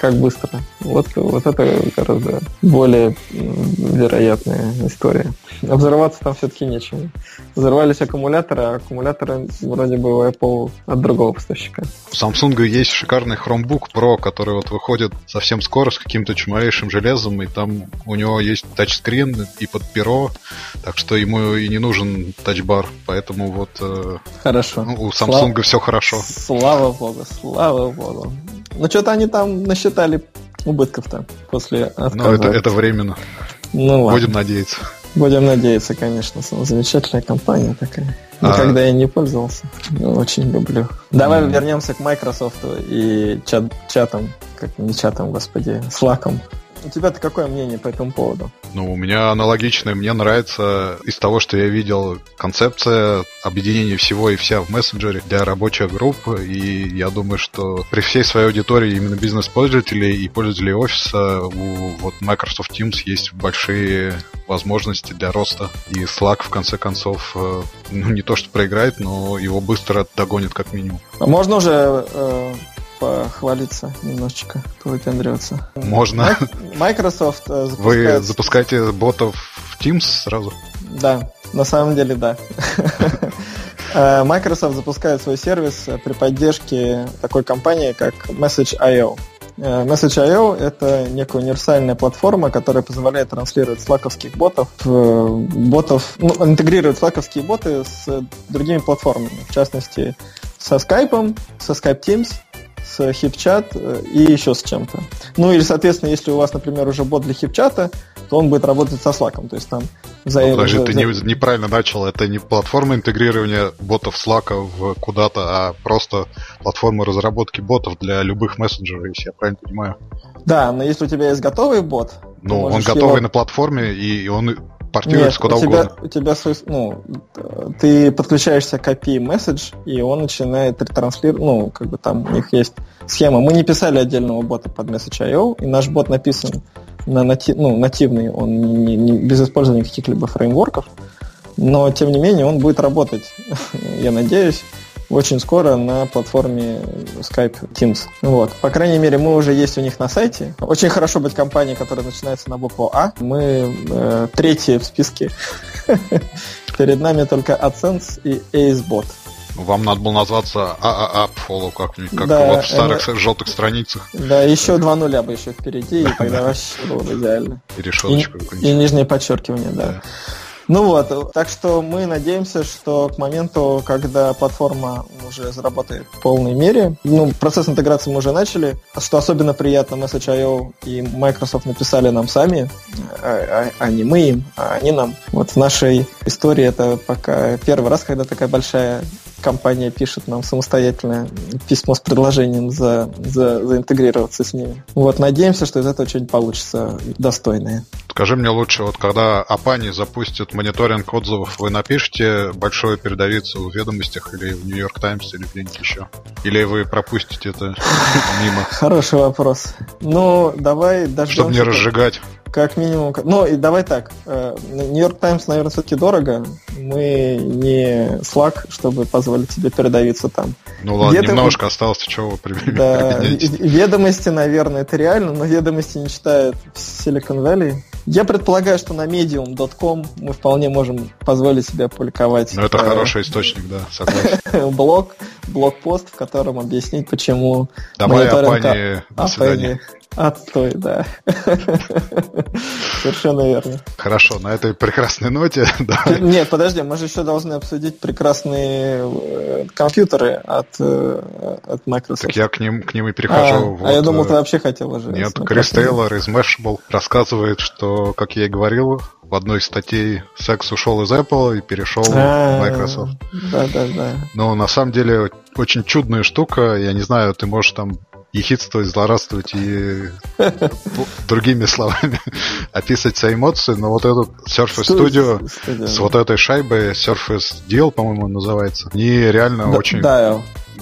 как быстро. Вот, вот это гораздо более вероятная история. А взорваться там все-таки нечем. Взорвались аккумуляторы, а аккумуляторы вроде бы у Apple от другого поставщика. У Samsung есть шикарный Chromebook Pro, который вот выходит совсем скоро с каким-то чумовейшим железом, и там у него есть тачскрин и под перо, так что ему и не нужен тачбар, поэтому вот э, хорошо. Ну, у Samsung Слав... все хорошо. Слава богу, слава богу. Ну, что-то они там насчитали убытков-то после отказа. Ну, это, это временно. Ну, ладно. Будем надеяться. Будем надеяться, конечно. Замечательная компания такая. Никогда а... я не пользовался. Но очень люблю. Давай mm. вернемся к Microsoft и чат, чатам. Как не чатам, господи, Slack. У тебя-то какое мнение по этому поводу? Ну, у меня аналогичное. Мне нравится из того, что я видел, концепция объединения всего и вся в мессенджере для рабочих групп. И я думаю, что при всей своей аудитории именно бизнес-пользователей и пользователей офиса у вот Microsoft Teams есть большие возможности для роста. И Slack, в конце концов, э, ну, не то что проиграет, но его быстро догонит как минимум. А можно уже э, похвалиться немножечко, повыпендриваться. Можно. Microsoft э, запускает... Вы запускаете ботов в Teams сразу? Да, на самом деле да. Э, Microsoft запускает свой сервис при поддержке такой компании, как Message.io. Э, Message.io — это некая универсальная платформа, которая позволяет транслировать слаковских ботов, ботов ну, интегрировать слаковские боты с другими платформами, в частности, со Skype, со Skype Teams — с HipChat э, и еще с чем-то. Ну или, соответственно, если у вас, например, уже бот для HipChat, то он будет работать со Slack. То есть там за, ну, подожди, за, ты за... Не, неправильно начал. Это не платформа интегрирования ботов Slack в куда-то, а просто платформа разработки ботов для любых мессенджеров, если я правильно понимаю. Да, но если у тебя есть готовый бот, ну, он готовый его... на платформе, и он портируется Нет, куда у тебя, угодно. У тебя свой, ну, ты подключаешься к API message, и он начинает ретранслировать, ну, как бы там у них есть схема. Мы не писали отдельного бота под Message.io, и наш бот написан на нати, ну, нативный, он не, не, без использования каких-либо фреймворков, но, тем не менее, он будет работать, я надеюсь, очень скоро на платформе Skype Teams. Вот. По крайней мере, мы уже есть у них на сайте. Очень хорошо быть компанией, которая начинается на букву А. Мы э, третьи в списке. Перед нами только AdSense и AceBot. Вам надо было назваться ААА Follow как-нибудь, как да, вот в старых э, желтых страницах. Да, еще два нуля бы еще впереди, и тогда вообще было бы идеально. И решеточку. И, и нижнее подчеркивание, да. Ну вот, так что мы надеемся, что к моменту, когда платформа уже заработает в полной мере, ну, процесс интеграции мы уже начали, что особенно приятно, Message.io и Microsoft написали нам сами, а, а, а не мы им, а они нам. Вот в нашей истории это пока первый раз, когда такая большая компания пишет нам самостоятельное письмо с предложением за, за, заинтегрироваться с ними. Вот, надеемся, что из этого что-нибудь получится достойное. Скажи мне лучше, вот когда Апани запустит мониторинг отзывов, вы напишите большое передовицу в ведомостях или в Нью-Йорк Таймс или где-нибудь еще? Или вы пропустите это мимо? Хороший вопрос. Ну, давай даже... Чтобы не разжигать. Как минимум. Ну, и давай так. Нью-Йорк э, Таймс, наверное, все-таки дорого. Мы не Slack, чтобы позволить себе передавиться там. Ну ладно, Ведом... немножко осталось, чего вы да, Ведомости, наверное, это реально, но ведомости не читают в Silicon Valley. Я предполагаю, что на medium.com мы вполне можем позволить себе опубликовать... Ну, это э, хороший источник, да, согласен. блог, блог-пост, в котором объяснить, почему... Давай, Апани, до свидания. Отстой, да. Совершенно верно. Хорошо, на этой прекрасной ноте. Да. Нет, подожди, мы же еще должны обсудить прекрасные э, компьютеры от, э, от Microsoft. Так я к ним, к ним и перехожу. А, вот, а я думал, ты вообще хотел уже. Нет, Крис Тейлор из Mashable рассказывает, что, как я и говорил, в одной из статей секс ушел из Apple и перешел в Microsoft. Да, да, да. Но на самом деле очень чудная штука. Я не знаю, ты можешь там ехидствовать, злорадствовать и другими словами описать свои эмоции, но вот этот Surface Studio с вот этой шайбой Surface Deal, по-моему, называется, они реально очень...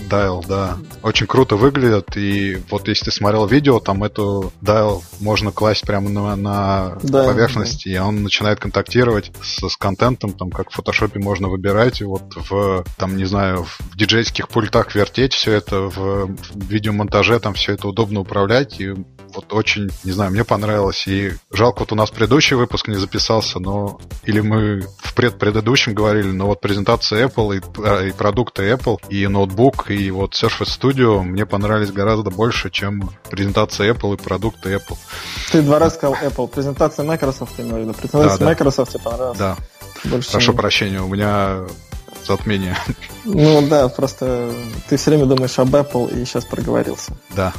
Dial, да. Очень круто выглядят. И вот если ты смотрел видео, там эту Dial можно класть прямо на, на да, поверхности, да. и он начинает контактировать с, с контентом, там как в фотошопе можно выбирать, и вот в, там, не знаю, в диджейских пультах вертеть все это, в, в видеомонтаже там все это удобно управлять, и вот очень, не знаю, мне понравилось. И жалко, вот у нас предыдущий выпуск не записался, но или мы в предпредыдущем говорили, но вот презентация Apple и, а, и продукты Apple, и ноутбук, и вот Surface Studio мне понравились гораздо больше, чем презентация Apple и продукты Apple. Ты два раза сказал Apple. Презентация Microsoft, ты имел в виду. Презентация да, Microsoft тебе понравилась? Да. Больше Прошу чем... прощения, у меня затмение. Ну да, просто ты все время думаешь об Apple и сейчас проговорился. Да.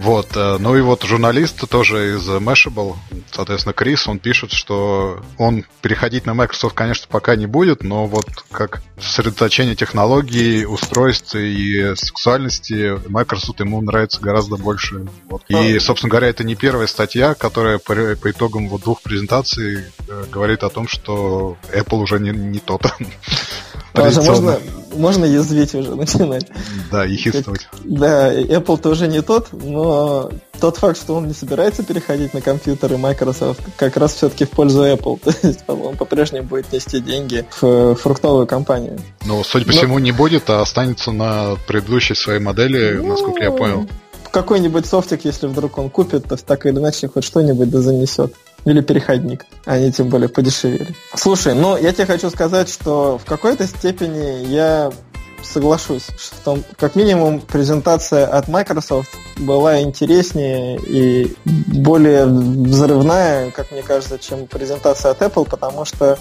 Вот, э, ну и вот журналист тоже из Mashable, соответственно, Крис, он пишет, что он переходить на Microsoft, конечно, пока не будет, но вот как сосредоточение технологий, устройств и сексуальности Microsoft ему нравится гораздо больше. Вот. И, собственно говоря, это не первая статья, которая по, по итогам вот двух презентаций э, говорит о том, что Apple уже не, не тот. Тоже можно, можно язвить уже начинать. Да, ехидствовать. Да, Apple тоже не тот, но тот факт, что он не собирается переходить на компьютеры Microsoft, как раз все-таки в пользу Apple. То есть он по-прежнему будет нести деньги в фруктовую компанию. Ну, судя по но... всему, не будет, а останется на предыдущей своей модели, ну, насколько я понял. Какой-нибудь софтик, если вдруг он купит, то так или иначе хоть что-нибудь да занесет. Или переходник. Они тем более подешевели. Слушай, ну я тебе хочу сказать, что в какой-то степени я соглашусь, что как минимум презентация от Microsoft была интереснее и более взрывная, как мне кажется, чем презентация от Apple, потому что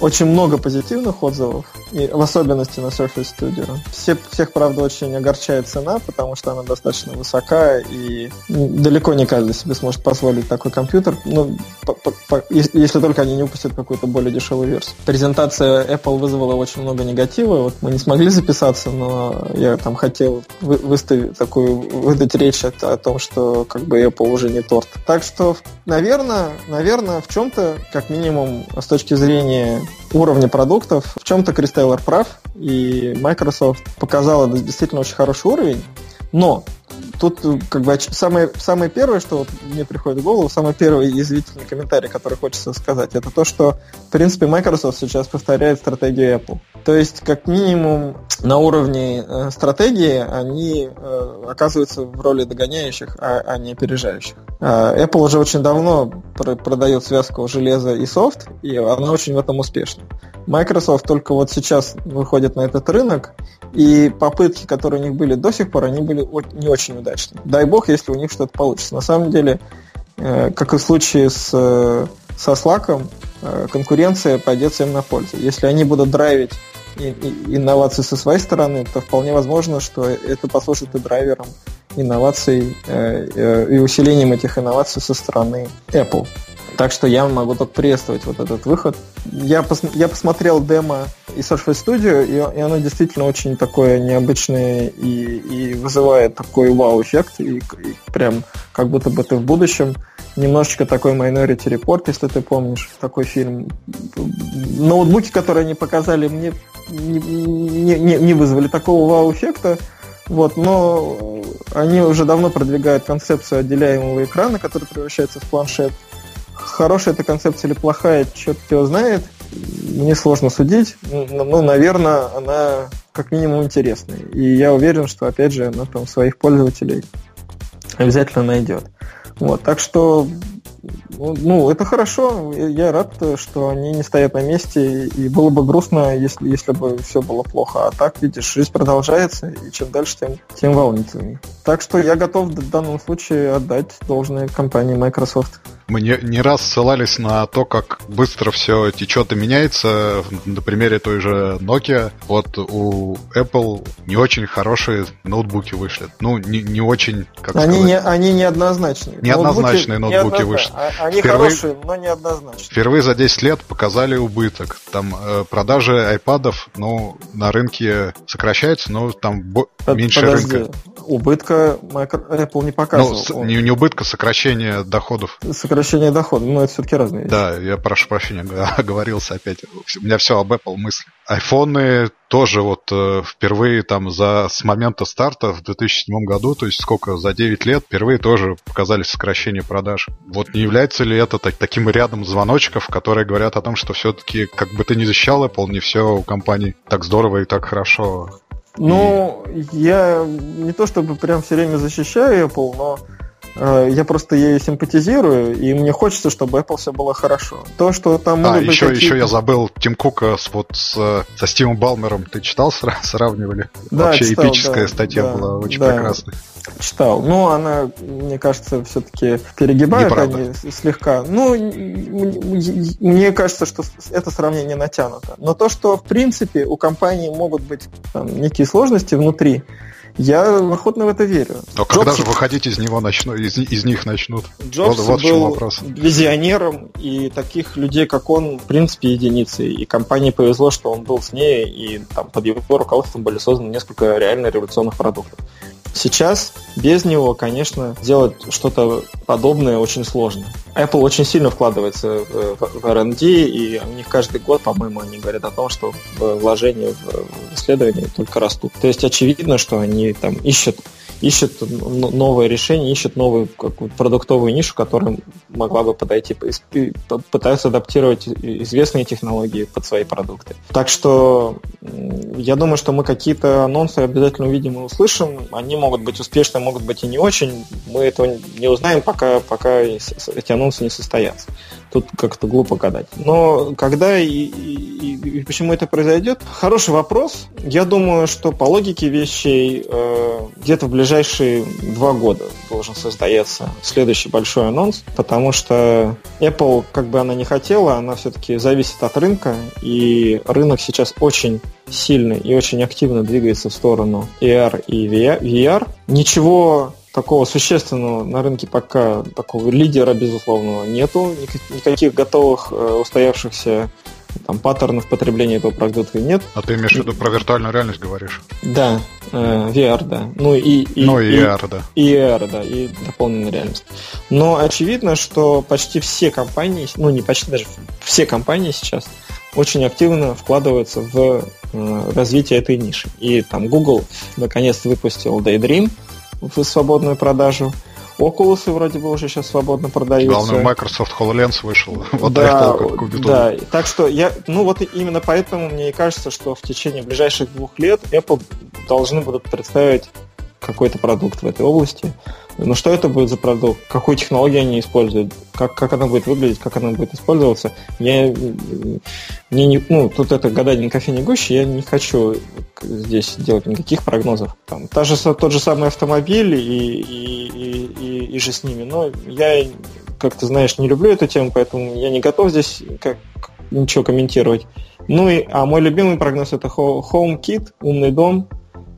очень много позитивных отзывов, и в особенности на Surface Studio. Все, всех, правда, очень огорчает цена, потому что она достаточно высока, и далеко не каждый себе сможет позволить такой компьютер, ну, по, по, по, если, только они не выпустят какую-то более дешевую версию. Презентация Apple вызвала очень много негатива, вот мы не смогли записаться, но я там хотел вы, выставить такую, выдать речь о, о том, что как бы Apple уже не торт. Так что, наверное, наверное, в чем-то, как минимум, с точки зрения уровня продуктов. В чем-то Крис Тейлор прав, и Microsoft показала действительно очень хороший уровень, но тут как бы самое, самое первое, что вот мне приходит в голову, самый первый язвительный комментарий, который хочется сказать, это то, что, в принципе, Microsoft сейчас повторяет стратегию Apple. То есть, как минимум, на уровне э, стратегии они э, оказываются в роли догоняющих, а, а не опережающих. Э, Apple уже очень давно пр- продает связку железа и софт, и она очень в этом успешна. Microsoft только вот сейчас выходит на этот рынок, и попытки, которые у них были до сих пор, они были не очень удачные. Дай бог, если у них что-то получится. На самом деле, э, как и в случае с, э, со Slack, э, конкуренция пойдет всем на пользу. Если они будут драйвить инновации со своей стороны, то вполне возможно, что это послужит и драйвером инноваций и усилением этих инноваций со стороны Apple. Так что я могу только приветствовать вот этот выход. Я, пос, я посмотрел демо из Surface Studio, и, и оно действительно очень такое необычное и, и вызывает такой вау-эффект, и, и прям как будто бы ты в будущем. Немножечко такой Minority Report, если ты помнишь, такой фильм. Ноутбуки, которые они показали, мне не, не, не, не вызвали такого вау-эффекта. Вот, но они уже давно продвигают концепцию отделяемого экрана, который превращается в планшет хорошая эта концепция или плохая, черт его знает. Мне сложно судить. Но, ну, наверное, она как минимум интересная. И я уверен, что, опять же, она там своих пользователей обязательно найдет. Вот, так что ну, это хорошо. Я рад, что они не стоят на месте, и было бы грустно, если, если бы все было плохо. А так, видишь, жизнь продолжается, и чем дальше, тем, тем волнительнее. Так что я готов в данном случае отдать должное компании Microsoft. Мы не, не раз ссылались на то, как быстро все течет и меняется. На примере той же Nokia. Вот у Apple не очень хорошие ноутбуки вышли. Ну, не, не очень, как они сказать... Не, они неоднозначные. Неоднозначные ноутбуки, ноутбуки вышли. А, они впервые, хорошие, но неоднозначные. Впервые за 10 лет показали убыток. Там э, продажи айпадов, ну, на рынке сокращаются, но там бо- меньше Подожди. рынка убытка Apple не показывал. Ну, не, не убытка, сокращение доходов. Сокращение доходов, ну это все-таки разные вещи. Да, я прошу прощения, оговорился опять. У меня все об Apple мысли. Айфоны тоже вот э, впервые там за с момента старта в 2007 году, то есть сколько, за 9 лет, впервые тоже показали сокращение продаж. Вот не является ли это так, таким рядом звоночков, которые говорят о том, что все-таки, как бы ты ни защищал Apple, не все у компании так здорово и так хорошо ну, я не то чтобы прям все время защищаю Apple, но я просто ей симпатизирую, и мне хочется, чтобы Apple все было хорошо. То, что там а, еще, еще я забыл Тим Кука с, вот, с, со Стивом Балмером. Ты читал, сравнивали? Да, Вообще читал, эпическая да, статья да, была, очень да. прекрасная. Читал. Ну, она, мне кажется, все-таки перегибают Неправда. они слегка. Ну, мне кажется, что это сравнение натянуто. Но то, что, в принципе, у компании могут быть там, некие сложности внутри, я охотно в это верю. Но когда Джобс... же выходить из него начнут, из, из них начнут? Джобс вот, вот был вопрос. визионером, и таких людей, как он, в принципе, единицы. И компании повезло, что он был с ней, и там под его руководством были созданы несколько реально революционных продуктов. Сейчас без него, конечно, сделать что-то подобное очень сложно. Apple очень сильно вкладывается в R&D, и у них каждый год, по-моему, они говорят о том, что вложения в исследования только растут. То есть очевидно, что они там ищут ищет новое решение, ищет новую какую-то продуктовую нишу, которая могла бы подойти, пытаются адаптировать известные технологии под свои продукты. Так что я думаю, что мы какие-то анонсы обязательно увидим и услышим. Они могут быть успешны, могут быть и не очень. Мы этого не узнаем, пока, пока эти анонсы не состоятся. Тут как-то глупо гадать. Но когда и, и, и почему это произойдет? Хороший вопрос. Я думаю, что по логике вещей э, где-то в ближайшие два года должен состояться следующий большой анонс, потому что Apple, как бы она ни хотела, она все-таки зависит от рынка, и рынок сейчас очень сильно и очень активно двигается в сторону AR и VR. Ничего такого существенного на рынке пока такого лидера, безусловного, нету. Никаких готовых э, устоявшихся там паттернов потребления этого продукта нет. А ты имеешь в виду про виртуальную реальность говоришь? Да, э, VR, да. Ну и, и, ну, и, и AR, да. И AR, да, и дополненная реальность. Но очевидно, что почти все компании, ну не почти даже, все компании сейчас очень активно вкладываются в э, развитие этой ниши. И там Google наконец выпустил Daydream, в свободную продажу. Oculus вроде бы уже сейчас свободно продаются. Главное, Microsoft HoloLens вышел. Вот да, да. Так что я, ну вот именно поэтому мне и кажется, что в течение ближайших двух лет Apple должны будут представить какой-то продукт в этой области. Но что это будет за продукт, какую технологию они используют, как, как она будет выглядеть, как она будет использоваться, я мне не, ну, тут это гадание кофе не гуще, я не хочу здесь делать никаких прогнозов. Там, та же, тот же самый автомобиль и, и, и, и, и же с ними, но я, как ты знаешь, не люблю эту тему, поэтому я не готов здесь как, ничего комментировать. Ну и, а мой любимый прогноз это HomeKit, умный дом,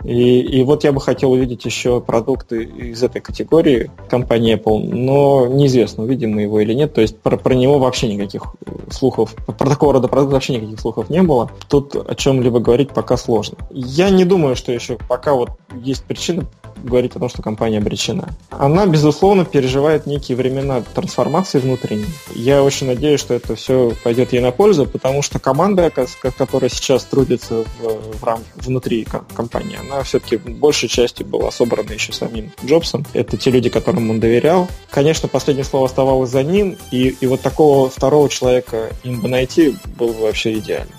и, и вот я бы хотел увидеть еще продукты из этой категории компании Apple, но неизвестно, увидим мы его или нет. То есть про, про него вообще никаких слухов, про такого рода продукт вообще никаких слухов не было. Тут о чем-либо говорить пока сложно. Я не думаю, что еще пока вот есть причина говорить о том, что компания обречена. Она, безусловно, переживает некие времена трансформации внутренней. Я очень надеюсь, что это все пойдет ей на пользу, потому что команда, которая сейчас трудится в, в рам, внутри компании, она все-таки большей частью была собрана еще самим Джобсом. Это те люди, которым он доверял. Конечно, последнее слово оставалось за ним, и, и вот такого второго человека им бы найти было бы вообще идеально.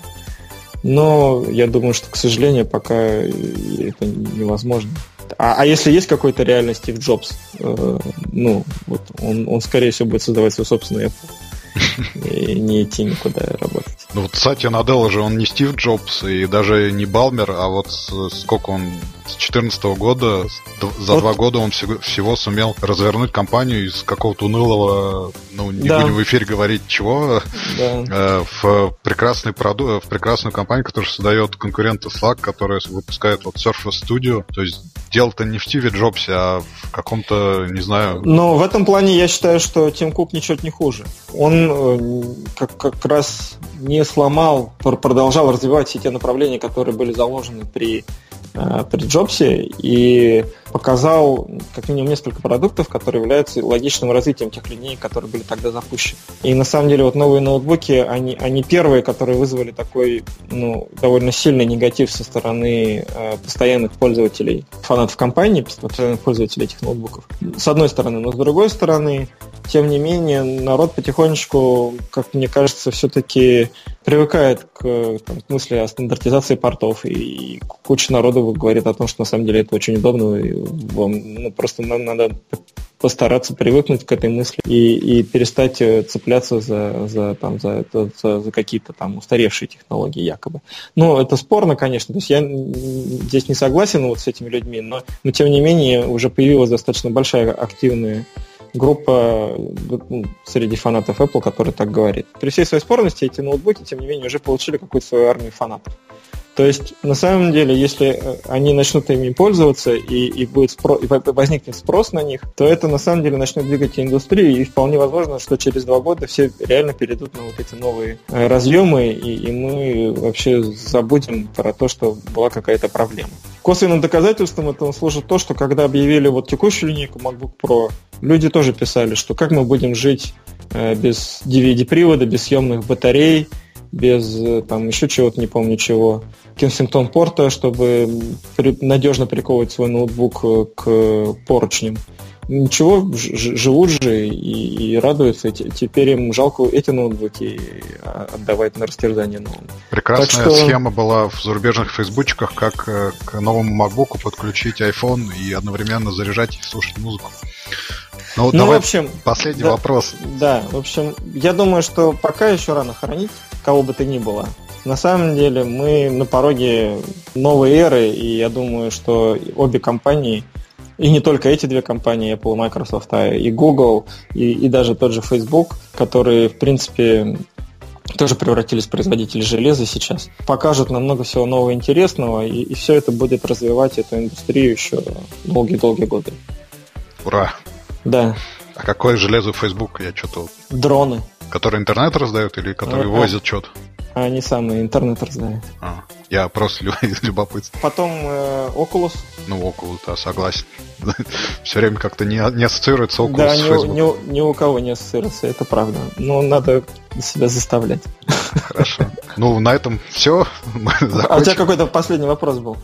Но я думаю, что, к сожалению, пока это невозможно. А, а если есть какой-то реальный Стив Джобс, э, ну, вот он, он, скорее всего, будет создавать свой собственный Apple и не идти никуда работать. Ну вот Сатья Наделла же он не Стив Джобс и даже не Балмер, а вот сколько он с 2014 года, за вот. два года он всего, всего сумел развернуть компанию из какого-то унылого, ну не да. будем в эфире говорить чего, да. э, в прекрасный продукт, в прекрасную компанию, которая создает конкурента Slack, которая выпускает вот Surface Studio, то есть дело-то не в Стиве Джобсе, а в каком-то, не знаю... Но в этом плане я считаю, что Тим Кук ничего не хуже. Он э, как, как раз не сломал, продолжал развивать все те направления, которые были заложены при при Джобсе и показал как минимум несколько продуктов, которые являются логичным развитием тех линеек, которые были тогда запущены. И на самом деле вот новые ноутбуки, они, они первые, которые вызвали такой ну, довольно сильный негатив со стороны э, постоянных пользователей, фанатов компании, постоянных пользователей этих ноутбуков. С одной стороны, но с другой стороны, тем не менее, народ потихонечку, как мне кажется, все-таки привыкает к, там, к мысли о стандартизации портов, и куча народу говорит о том, что на самом деле это очень удобно, и вам ну, просто нам надо постараться привыкнуть к этой мысли и, и перестать э, цепляться за, за, там, за, за, за какие-то там устаревшие технологии якобы. Ну, это спорно, конечно. То есть я здесь не согласен вот с этими людьми, но, но тем не менее уже появилась достаточно большая активная группа ну, среди фанатов Apple, который так говорит. При всей своей спорности эти ноутбуки, тем не менее, уже получили какую-то свою армию фанатов. То есть, на самом деле, если э, они начнут ими пользоваться и, и, будет спро, и возникнет спрос на них, то это на самом деле начнет двигать индустрию, и вполне возможно, что через два года все реально перейдут на вот эти новые э, разъемы, и, и мы вообще забудем про то, что была какая-то проблема. Косвенным доказательством этого служит то, что когда объявили вот текущую линейку MacBook Pro, люди тоже писали, что как мы будем жить э, без DVD-привода, без съемных батарей, без там еще чего-то, не помню чего. Кенсингтон порта, чтобы надежно приковывать свой ноутбук э, к поручням. Ничего, живут же и, и радуются. Теперь им жалко эти ноутбуки отдавать на растерзание новым. Прекрасная что... схема была в зарубежных фейсбучках, как э, к новому MacBook подключить iPhone и одновременно заряжать и слушать музыку. Ну, ну давай в общем, последний да, вопрос. Да, в общем, я думаю, что пока еще рано хоронить кого бы то ни было. На самом деле мы на пороге новой эры, и я думаю, что обе компании, и не только эти две компании, Apple Microsoft, а и Google, и, и даже тот же Facebook, которые, в принципе, тоже превратились в производителей железа сейчас, покажут нам много всего нового интересного, и, и все это будет развивать эту индустрию еще долгие-долгие годы. Ура! Да. А какое железо Facebook? Я что-то... Дроны. Которые интернет раздают или которые а, возят что-то? А они самые интернет раздают. А, я просто из любопытства. Потом э, Oculus. Ну, Oculus, да, согласен. Все время как-то не, не ассоциируется Oculus да, с Facebook. Ни, ни, ни у кого не ассоциируется, это правда. Но надо себя заставлять. Хорошо. Ну, на этом все. А у тебя какой-то последний вопрос был?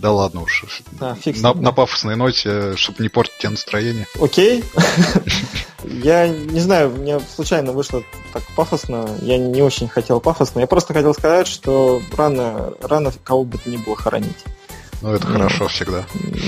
Да ладно уж. А, на, на пафосной ноте, чтобы не портить тебе настроение. Окей. Я не знаю, мне случайно вышло так пафосно. Я не очень хотел пафосно. Я просто хотел сказать, что рано, рано кого бы то ни было хоронить. Ну, это хорошо всегда.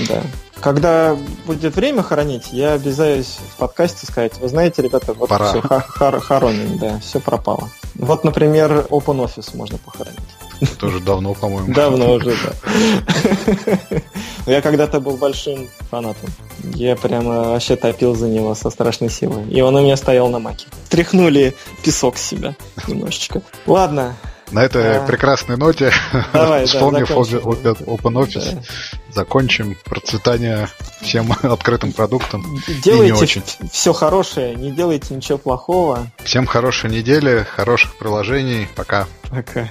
Да. Когда будет время хоронить, я обязаюсь в подкасте сказать, вы знаете, ребята, вот Пора. все, хор- хороним, да, все пропало. Вот, например, OpenOffice можно похоронить. Это уже давно, по-моему. Давно уже, да. Я когда-то был большим фанатом. Я прямо вообще топил за него со страшной силой. И он у меня стоял на маке. Тряхнули песок с себя немножечко. Ладно, на этой а... прекрасной ноте, Давай, вспомнив да, OpenOffice, да. закончим процветание всем открытым продуктам. Делайте все хорошее, не делайте ничего плохого. Всем хорошей недели, хороших приложений. Пока. Пока.